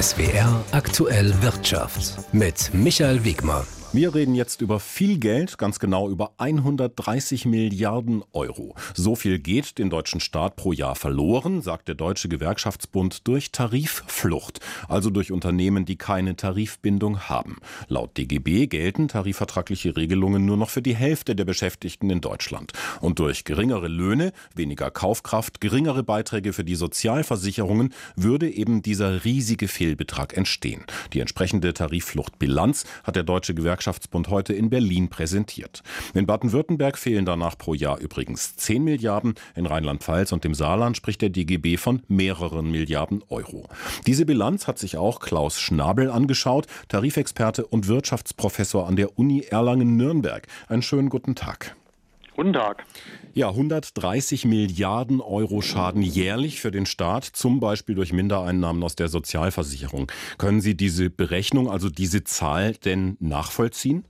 SWR aktuell Wirtschaft mit Michael Wegmer. Wir reden jetzt über viel Geld, ganz genau über 130 Milliarden Euro. So viel geht den deutschen Staat pro Jahr verloren, sagt der Deutsche Gewerkschaftsbund, durch Tarifflucht, also durch Unternehmen, die keine Tarifbindung haben. Laut DGB gelten tarifvertragliche Regelungen nur noch für die Hälfte der Beschäftigten in Deutschland. Und durch geringere Löhne, weniger Kaufkraft, geringere Beiträge für die Sozialversicherungen würde eben dieser riesige Fehlbetrag entstehen. Die entsprechende Tariffluchtbilanz hat der Deutsche Gewerkschaftsbund Gewerkschaftsbund heute in Berlin präsentiert. In Baden-Württemberg fehlen danach pro Jahr übrigens 10 Milliarden. In Rheinland-Pfalz und dem Saarland spricht der DGB von mehreren Milliarden Euro. Diese Bilanz hat sich auch Klaus Schnabel angeschaut, Tarifexperte und Wirtschaftsprofessor an der Uni Erlangen-Nürnberg. Einen schönen guten Tag. Guten Tag. Ja, 130 Milliarden Euro Schaden jährlich für den Staat, zum Beispiel durch Mindereinnahmen aus der Sozialversicherung. Können Sie diese Berechnung, also diese Zahl denn nachvollziehen?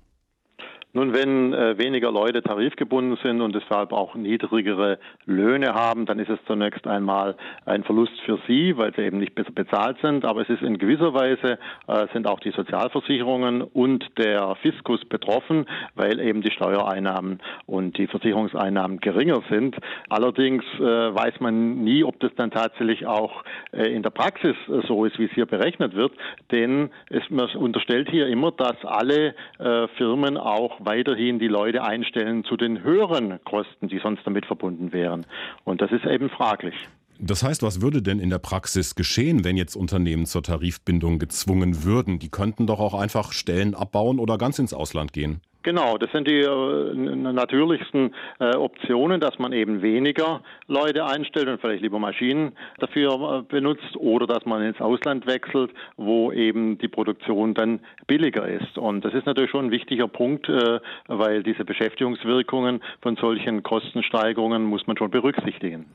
Nun, wenn äh, weniger Leute tarifgebunden sind und deshalb auch niedrigere Löhne haben, dann ist es zunächst einmal ein Verlust für sie, weil sie eben nicht besser bezahlt sind. Aber es ist in gewisser Weise äh, sind auch die Sozialversicherungen und der Fiskus betroffen, weil eben die Steuereinnahmen und die Versicherungseinnahmen geringer sind. Allerdings äh, weiß man nie, ob das dann tatsächlich auch äh, in der Praxis äh, so ist, wie es hier berechnet wird. Denn es, man unterstellt hier immer, dass alle äh, Firmen auch weiterhin die Leute einstellen zu den höheren Kosten, die sonst damit verbunden wären. Und das ist eben fraglich. Das heißt, was würde denn in der Praxis geschehen, wenn jetzt Unternehmen zur Tarifbindung gezwungen würden? Die könnten doch auch einfach Stellen abbauen oder ganz ins Ausland gehen. Genau, das sind die äh, natürlichsten äh, Optionen, dass man eben weniger Leute einstellt und vielleicht lieber Maschinen dafür äh, benutzt oder dass man ins Ausland wechselt, wo eben die Produktion dann billiger ist. Und das ist natürlich schon ein wichtiger Punkt, äh, weil diese Beschäftigungswirkungen von solchen Kostensteigerungen muss man schon berücksichtigen.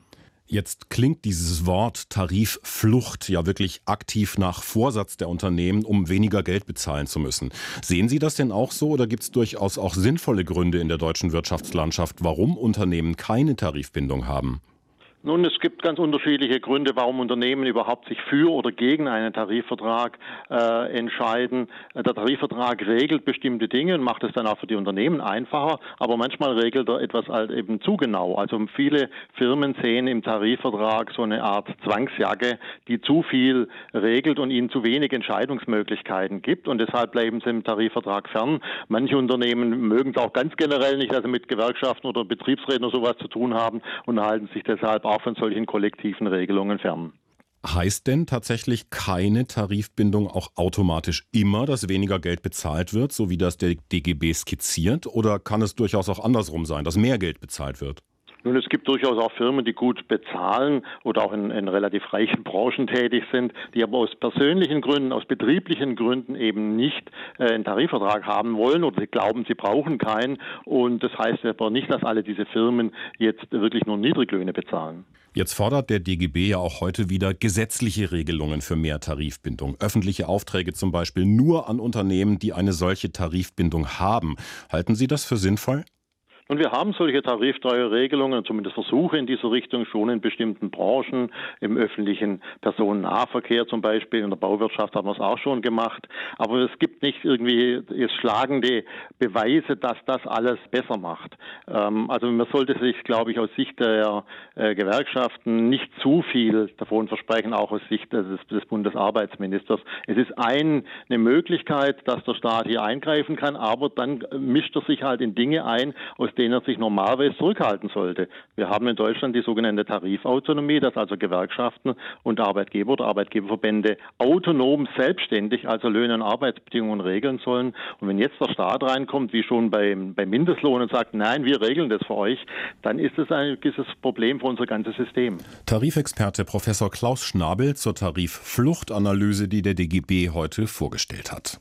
Jetzt klingt dieses Wort Tarifflucht ja wirklich aktiv nach Vorsatz der Unternehmen, um weniger Geld bezahlen zu müssen. Sehen Sie das denn auch so oder gibt es durchaus auch sinnvolle Gründe in der deutschen Wirtschaftslandschaft, warum Unternehmen keine Tarifbindung haben? Nun, es gibt ganz unterschiedliche Gründe, warum Unternehmen überhaupt sich für oder gegen einen Tarifvertrag äh, entscheiden. Der Tarifvertrag regelt bestimmte Dinge und macht es dann auch für die Unternehmen einfacher, aber manchmal regelt er etwas halt eben zu genau. Also viele Firmen sehen im Tarifvertrag so eine Art Zwangsjacke, die zu viel regelt und ihnen zu wenig Entscheidungsmöglichkeiten gibt und deshalb bleiben sie im Tarifvertrag fern. Manche Unternehmen mögen es auch ganz generell nicht, also mit Gewerkschaften oder Betriebsräten oder sowas zu tun haben und halten sich deshalb von solchen kollektiven Regelungen fern. Heißt denn tatsächlich keine Tarifbindung auch automatisch immer, dass weniger Geld bezahlt wird, so wie das der DGB skizziert? Oder kann es durchaus auch andersrum sein, dass mehr Geld bezahlt wird? Nun, es gibt durchaus auch Firmen, die gut bezahlen oder auch in, in, relativ reichen Branchen tätig sind, die aber aus persönlichen Gründen, aus betrieblichen Gründen eben nicht äh, einen Tarifvertrag haben wollen oder sie glauben, sie brauchen keinen. Und das heißt aber nicht, dass alle diese Firmen jetzt wirklich nur Niedriglöhne bezahlen. Jetzt fordert der DGB ja auch heute wieder gesetzliche Regelungen für mehr Tarifbindung. Öffentliche Aufträge zum Beispiel nur an Unternehmen, die eine solche Tarifbindung haben. Halten Sie das für sinnvoll? Und wir haben solche Tarifsteuerregelungen, zumindest Versuche in dieser Richtung schon in bestimmten Branchen, im öffentlichen Personennahverkehr zum Beispiel, in der Bauwirtschaft haben wir es auch schon gemacht. Aber es gibt nicht irgendwie jetzt schlagende Beweise, dass das alles besser macht. Ähm, also man sollte sich, glaube ich, aus Sicht der äh, Gewerkschaften nicht zu viel davon versprechen, auch aus Sicht des, des Bundesarbeitsministers. Es ist ein, eine Möglichkeit, dass der Staat hier eingreifen kann, aber dann mischt er sich halt in Dinge ein, aus denen er sich normalerweise zurückhalten sollte. Wir haben in Deutschland die sogenannte Tarifautonomie, dass also Gewerkschaften und Arbeitgeber oder Arbeitgeberverbände autonom selbstständig also Löhne und Arbeitsbedingungen regeln sollen. Und wenn jetzt der Staat reinkommt, wie schon beim, beim Mindestlohn und sagt, nein, wir regeln das für euch, dann ist das ein gewisses Problem für unser ganzes System. Tarifexperte Professor Klaus Schnabel zur Tariffluchtanalyse, die der DGB heute vorgestellt hat.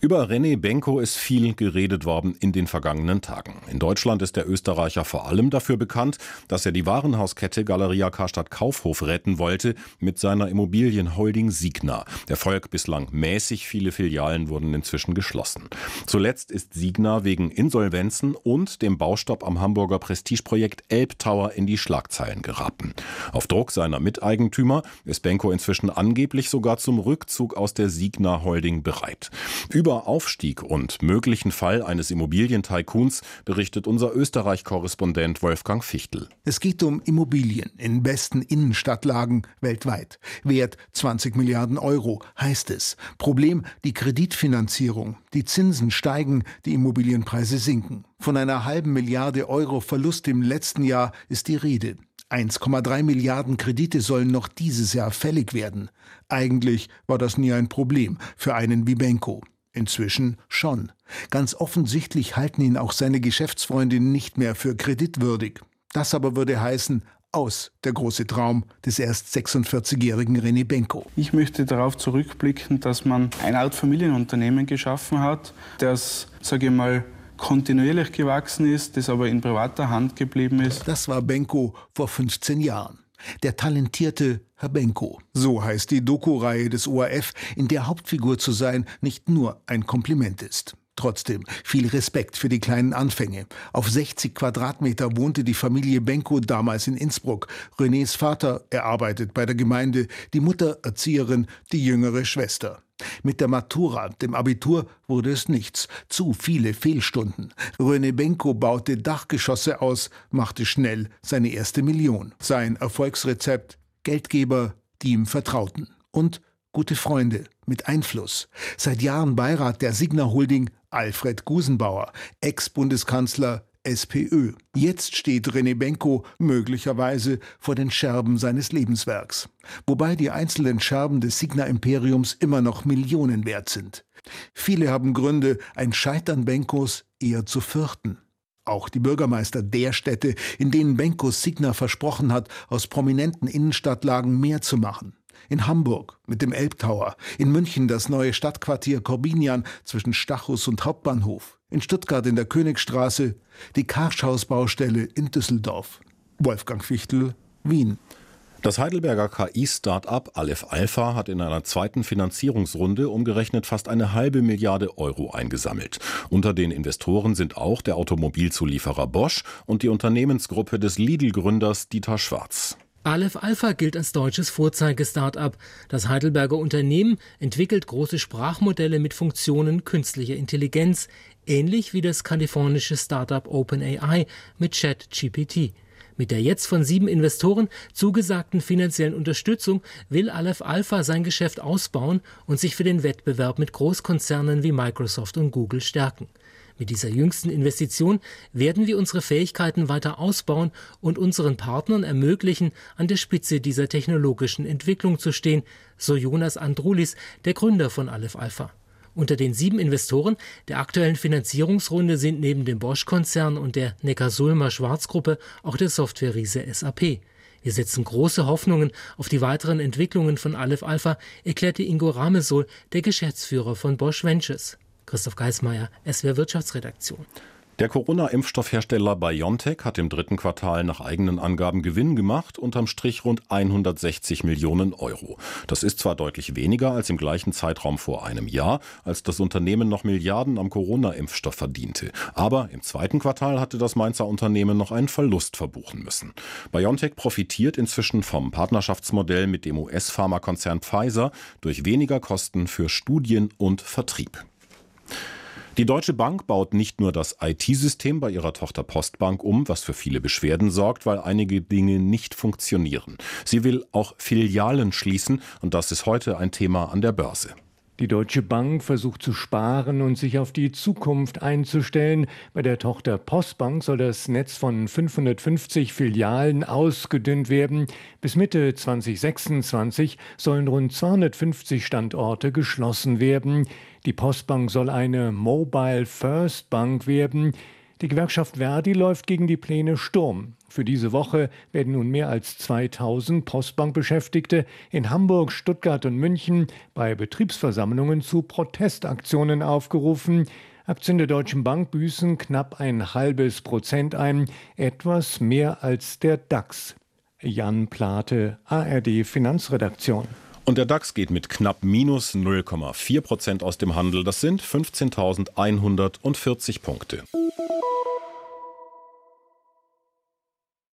Über René Benko ist viel geredet worden in den vergangenen Tagen. In Deutschland ist der Österreicher vor allem dafür bekannt, dass er die Warenhauskette Galeria Karstadt Kaufhof retten wollte mit seiner Immobilienholding Signa. Der Volk bislang mäßig, viele Filialen wurden inzwischen geschlossen. Zuletzt ist Signa wegen Insolvenzen und dem Baustopp am Hamburger Prestigeprojekt Elbtower in die Schlagzeilen geraten. Auf Druck seiner Miteigentümer ist Benko inzwischen angeblich sogar zum Rückzug aus der Signa Holding bereit. Über über Aufstieg und möglichen Fall eines Immobilientycoons berichtet unser Österreich-Korrespondent Wolfgang Fichtel. Es geht um Immobilien in besten Innenstadtlagen weltweit. Wert 20 Milliarden Euro, heißt es. Problem die Kreditfinanzierung. Die Zinsen steigen, die Immobilienpreise sinken. Von einer halben Milliarde Euro Verlust im letzten Jahr ist die Rede. 1,3 Milliarden Kredite sollen noch dieses Jahr fällig werden. Eigentlich war das nie ein Problem für einen wie Benko. Inzwischen schon. Ganz offensichtlich halten ihn auch seine Geschäftsfreundinnen nicht mehr für kreditwürdig. Das aber würde heißen, aus der große Traum des erst 46-jährigen René Benko. Ich möchte darauf zurückblicken, dass man eine Art Familienunternehmen geschaffen hat, das, sage ich mal, kontinuierlich gewachsen ist, das aber in privater Hand geblieben ist. Das war Benko vor 15 Jahren. Der talentierte Herr Benko. So heißt die Doku-Reihe des ORF, in der Hauptfigur zu sein nicht nur ein Kompliment ist. Trotzdem viel Respekt für die kleinen Anfänge. Auf 60 Quadratmeter wohnte die Familie Benko damals in Innsbruck. Renés Vater, er arbeitet bei der Gemeinde, die Mutter Erzieherin, die jüngere Schwester. Mit der Matura, dem Abitur, wurde es nichts. Zu viele Fehlstunden. René Benko baute Dachgeschosse aus, machte schnell seine erste Million. Sein Erfolgsrezept Geldgeber, die ihm vertrauten. Und gute Freunde mit Einfluss. Seit Jahren Beirat der Signa Holding Alfred Gusenbauer, Ex-Bundeskanzler SPÖ. Jetzt steht René Benko möglicherweise vor den Scherben seines Lebenswerks. Wobei die einzelnen Scherben des Signa-Imperiums immer noch Millionen wert sind. Viele haben Gründe, ein Scheitern Benkos eher zu fürchten. Auch die Bürgermeister der Städte, in denen Benko Signa versprochen hat, aus prominenten Innenstadtlagen mehr zu machen. In Hamburg mit dem Elbtower, in München das neue Stadtquartier Corbinian zwischen Stachus und Hauptbahnhof, in Stuttgart in der Königstraße, die Karschhausbaustelle in Düsseldorf. Wolfgang Fichtel, Wien. Das Heidelberger KI-Start-up Aleph Alpha hat in einer zweiten Finanzierungsrunde umgerechnet fast eine halbe Milliarde Euro eingesammelt. Unter den Investoren sind auch der Automobilzulieferer Bosch und die Unternehmensgruppe des Lidl-Gründers Dieter Schwarz. Aleph Alpha gilt als deutsches Vorzeige-Startup. Das Heidelberger Unternehmen entwickelt große Sprachmodelle mit Funktionen künstlicher Intelligenz, ähnlich wie das kalifornische Startup OpenAI mit ChatGPT. Mit der jetzt von sieben Investoren zugesagten finanziellen Unterstützung will Aleph Alpha sein Geschäft ausbauen und sich für den Wettbewerb mit Großkonzernen wie Microsoft und Google stärken. Mit dieser jüngsten Investition werden wir unsere Fähigkeiten weiter ausbauen und unseren Partnern ermöglichen, an der Spitze dieser technologischen Entwicklung zu stehen, so Jonas Andrulis, der Gründer von Aleph Alpha. Unter den sieben Investoren der aktuellen Finanzierungsrunde sind neben dem Bosch-Konzern und der Neckarsulmer Schwarzgruppe auch der Software-Riese SAP. Wir setzen große Hoffnungen auf die weiteren Entwicklungen von Aleph Alpha, erklärte Ingo Ramesol, der Geschäftsführer von Bosch Ventures. Christoph Geismeier, SWR Wirtschaftsredaktion. Der Corona-Impfstoffhersteller BioNTech hat im dritten Quartal nach eigenen Angaben Gewinn gemacht, unterm Strich rund 160 Millionen Euro. Das ist zwar deutlich weniger als im gleichen Zeitraum vor einem Jahr, als das Unternehmen noch Milliarden am Corona-Impfstoff verdiente. Aber im zweiten Quartal hatte das Mainzer Unternehmen noch einen Verlust verbuchen müssen. BioNTech profitiert inzwischen vom Partnerschaftsmodell mit dem US-Pharmakonzern Pfizer durch weniger Kosten für Studien und Vertrieb. Die Deutsche Bank baut nicht nur das IT-System bei ihrer Tochter Postbank um, was für viele Beschwerden sorgt, weil einige Dinge nicht funktionieren. Sie will auch Filialen schließen und das ist heute ein Thema an der Börse. Die Deutsche Bank versucht zu sparen und sich auf die Zukunft einzustellen. Bei der Tochter Postbank soll das Netz von 550 Filialen ausgedünnt werden. Bis Mitte 2026 sollen rund 250 Standorte geschlossen werden. Die Postbank soll eine Mobile First Bank werden. Die Gewerkschaft Verdi läuft gegen die Pläne Sturm. Für diese Woche werden nun mehr als 2000 Postbankbeschäftigte in Hamburg, Stuttgart und München bei Betriebsversammlungen zu Protestaktionen aufgerufen. Aktien der Deutschen Bank büßen knapp ein halbes Prozent ein, etwas mehr als der DAX. Jan Plate, ARD Finanzredaktion. Und der DAX geht mit knapp minus 0,4 Prozent aus dem Handel. Das sind 15.140 Punkte.